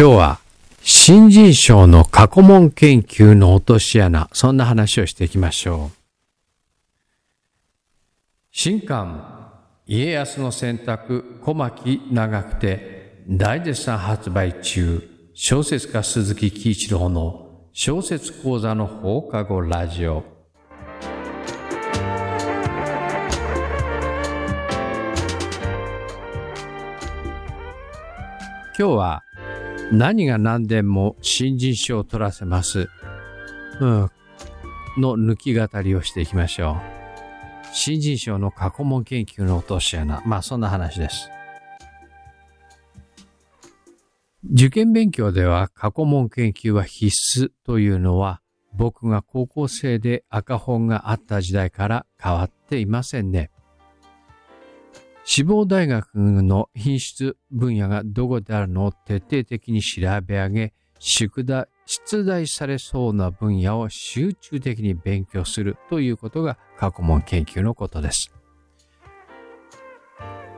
今日は新人賞の過去問研究の落とし穴、そんな話をしていきましょう。新刊、家康の選択、小牧長くて、大絶賛発売中、小説家鈴木喜一郎の小説講座の放課後ラジオ。今日は何が何でも新人賞を取らせます。うん。の抜き語りをしていきましょう。新人賞の過去問研究の落とし穴。まあそんな話です。受験勉強では過去問研究は必須というのは僕が高校生で赤本があった時代から変わっていませんね。志望大学の品質分野がどこであるのを徹底的に調べ上げ、宿題、出題されそうな分野を集中的に勉強するということが過去問研究のことです。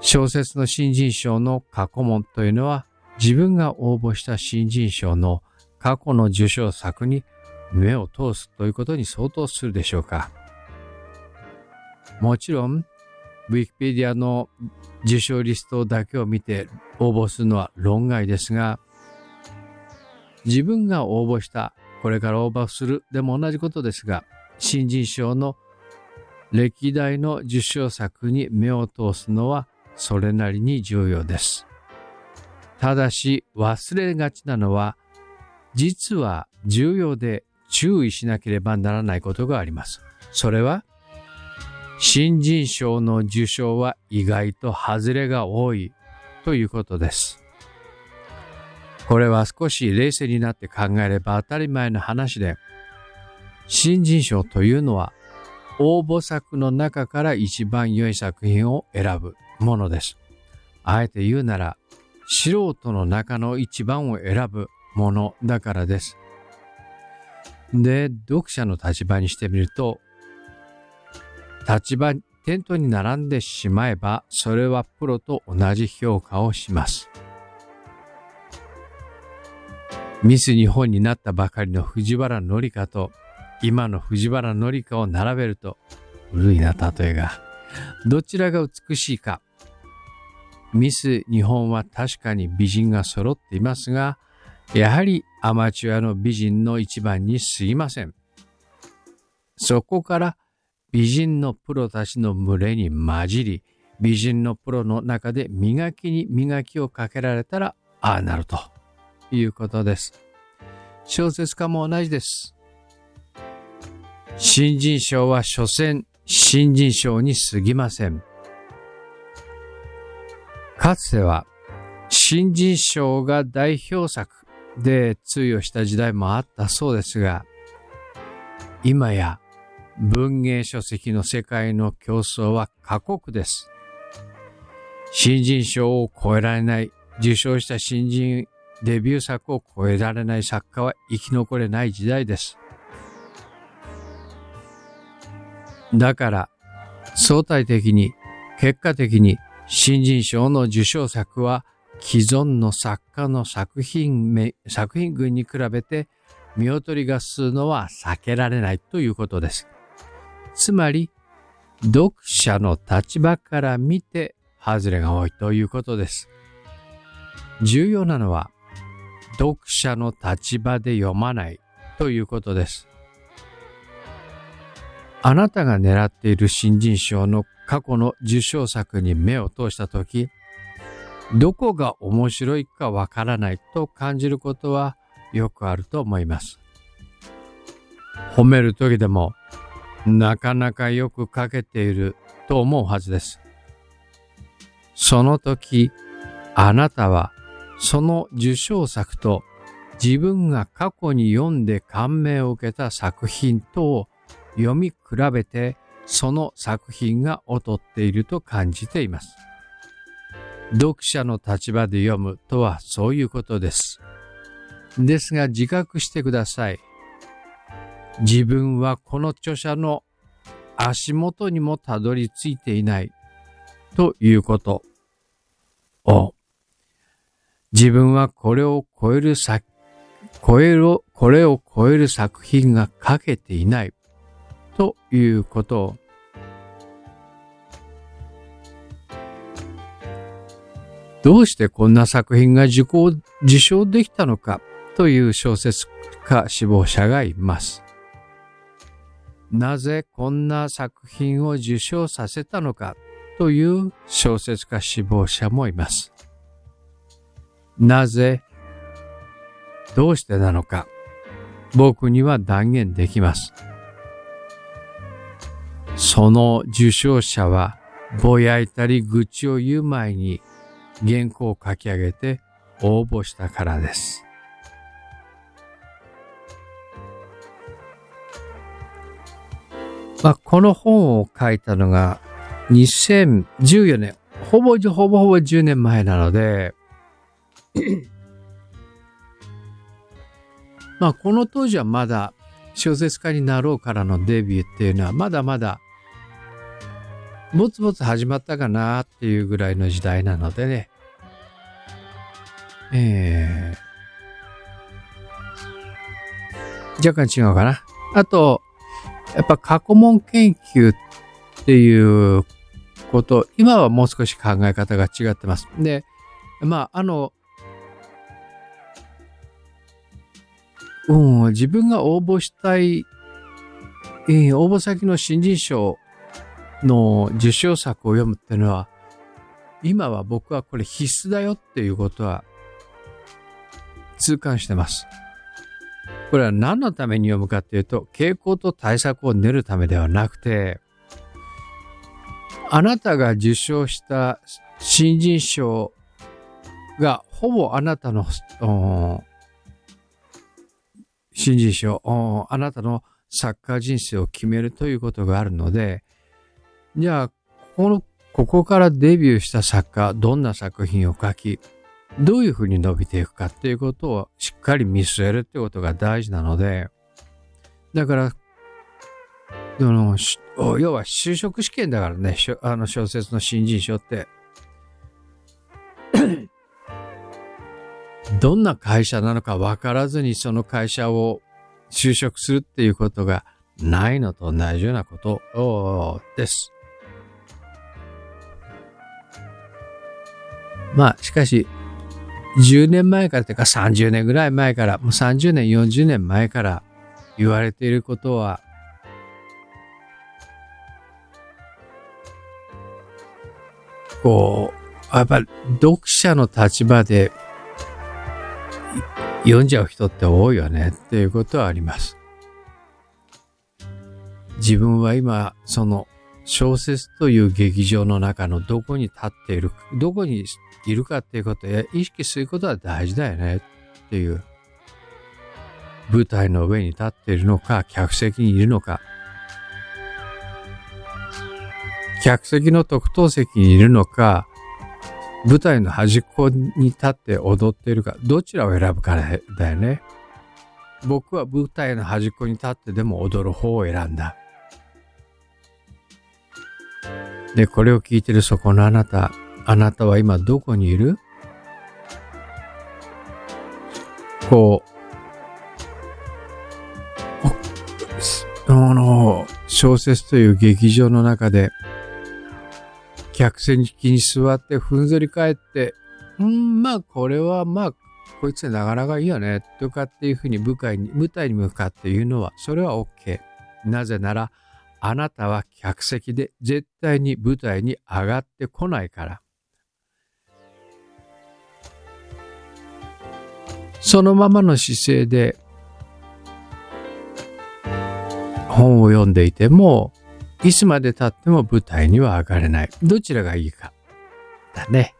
小説の新人賞の過去問というのは自分が応募した新人賞の過去の受賞作に目を通すということに相当するでしょうか。もちろんウィキペディアの受賞リストだけを見て応募するのは論外ですが、自分が応募した、これから応募するでも同じことですが、新人賞の歴代の受賞作に目を通すのはそれなりに重要です。ただし忘れがちなのは、実は重要で注意しなければならないことがあります。それは新人賞の受賞は意外と外れが多いということです。これは少し冷静になって考えれば当たり前の話で、新人賞というのは応募作の中から一番良い作品を選ぶものです。あえて言うなら、素人の中の一番を選ぶものだからです。で、読者の立場にしてみると、立場テントに並んでしまえばそれはプロと同じ評価をします。ミス日本になったばかりの藤原紀香と今の藤原紀香を並べると古いな例えがどちらが美しいかミス日本は確かに美人が揃っていますがやはりアマチュアの美人の一番に過ぎません。そこから美人のプロたちの群れに混じり、美人のプロの中で磨きに磨きをかけられたら、ああなるということです。小説家も同じです。新人賞は所詮新人賞に過ぎません。かつては新人賞が代表作で通用した時代もあったそうですが、今や文芸書籍の世界の競争は過酷です。新人賞を超えられない、受賞した新人デビュー作を超えられない作家は生き残れない時代です。だから、相対的に、結果的に新人賞の受賞作は既存の作家の作品作品群に比べて見劣りがするのは避けられないということです。つまり、読者の立場から見て外れが多いということです。重要なのは、読者の立場で読まないということです。あなたが狙っている新人賞の過去の受賞作に目を通したとき、どこが面白いかわからないと感じることはよくあると思います。褒める時でもなかなかよく書けていると思うはずです。その時、あなたはその受賞作と自分が過去に読んで感銘を受けた作品とを読み比べてその作品が劣っていると感じています。読者の立場で読むとはそういうことです。ですが自覚してください。自分はこの著者の足元にもたどり着いていない。ということ。を自分はこれを超える作、超える、これを超える作品が書けていない。ということ。をどうしてこんな作品が受講、受賞できたのか？という小説家志望者がいます。なぜこんな作品を受賞させたのか？という小説家志望者もいます。なぜ、どうしてなのか、僕には断言できます。その受賞者は、ぼやいたり愚痴を言う前に原稿を書き上げて応募したからです。まあ、この本を書いたのが2014年、ほぼほぼほぼ10年前なので まあこの当時はまだ小説家になろうからのデビューっていうのはまだまだぼつぼつ始まったかなっていうぐらいの時代なのでね。えー、若干違うかな。あと、やっぱ過去問研究っていうこと、今はもう少し考え方が違ってます。で、まあ、あの、うん、自分が応募したい、えー、応募先の新人賞の受賞作を読むっていうのは、今は僕はこれ必須だよっていうことは痛感してます。これは何のために読むかっていうと、傾向と対策を練るためではなくて、あなたが受賞した新人賞がほぼあなたの新人賞、あなたのサッカー人生を決めるということがあるので、じゃあ、この、ここからデビューした作家、どんな作品を書き、どういうふうに伸びていくかっていうことをしっかり見据えるってことが大事なので、だから、の要は就職試験だからね、あの小説の新人賞って。どんな会社なのか分からずにその会社を就職するっていうことがないのと同じようなことです。まあ、しかし、10年前からというか30年ぐらい前から、もう30年、40年前から言われていることは、こう、やっぱり読者の立場で読んじゃう人って多いよねっていうことはあります。自分は今、その小説という劇場の中のどこに立っている、どこにいるかっていうことを意識することは大事だよねっていう。舞台の上に立っているのか、客席にいるのか。客席の特等席にいるのか、舞台の端っこに立って踊っているか、どちらを選ぶかだよね。僕は舞台の端っこに立ってでも踊る方を選んだ。で、これを聞いてるそこのあなた、あなたは今どこにいる？こう、あの、小説という劇場の中で、客席に座ってふんぞり返って、うん、まあこれはまあ、こいつなかなかいいよね、とかっていうふうに舞台に、舞台に向かって言うのは、それは OK。なぜなら、あなたは客席で絶対に舞台に上がってこないから。そのままの姿勢で本を読んでいても、いつまで経っても舞台には上がれない。どちらがいいか。だね。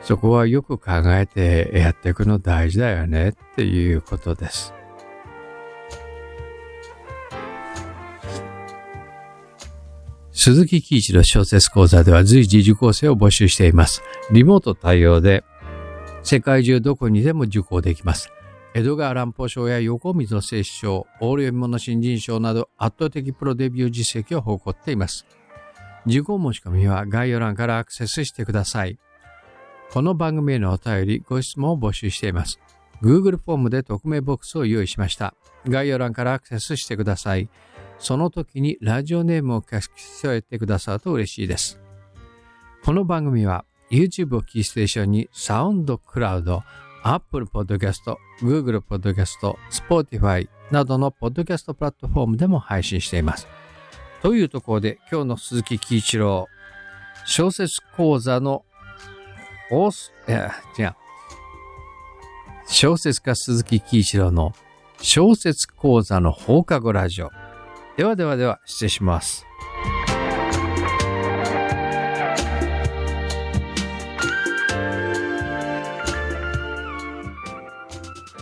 そこはよく考えてやっていくの大事だよねっていうことです。鈴木喜一の小説講座では随時受講生を募集しています。リモート対応で世界中どこにでも受講できます。江戸川乱歩賞や横溝摂賞、オール読み物新人賞など圧倒的プロデビュー実績を誇っています。受講申し込みは概要欄からアクセスしてください。この番組へのお便り、ご質問を募集しています。Google フォームで匿名ボックスを用意しました。概要欄からアクセスしてください。その時にラジオネームを書き添えてくださると嬉しいです。この番組は YouTube をキーステーションにサウンドクラウド、Apple Podcast、Google Podcast、Spotify などのポッドキャストプラットフォームでも配信しています。というところで今日の鈴木喜一郎小説講座の放送、いや、違う。小説家鈴木喜一郎の小説講座の放課後ラジオ。ではではでは失礼します。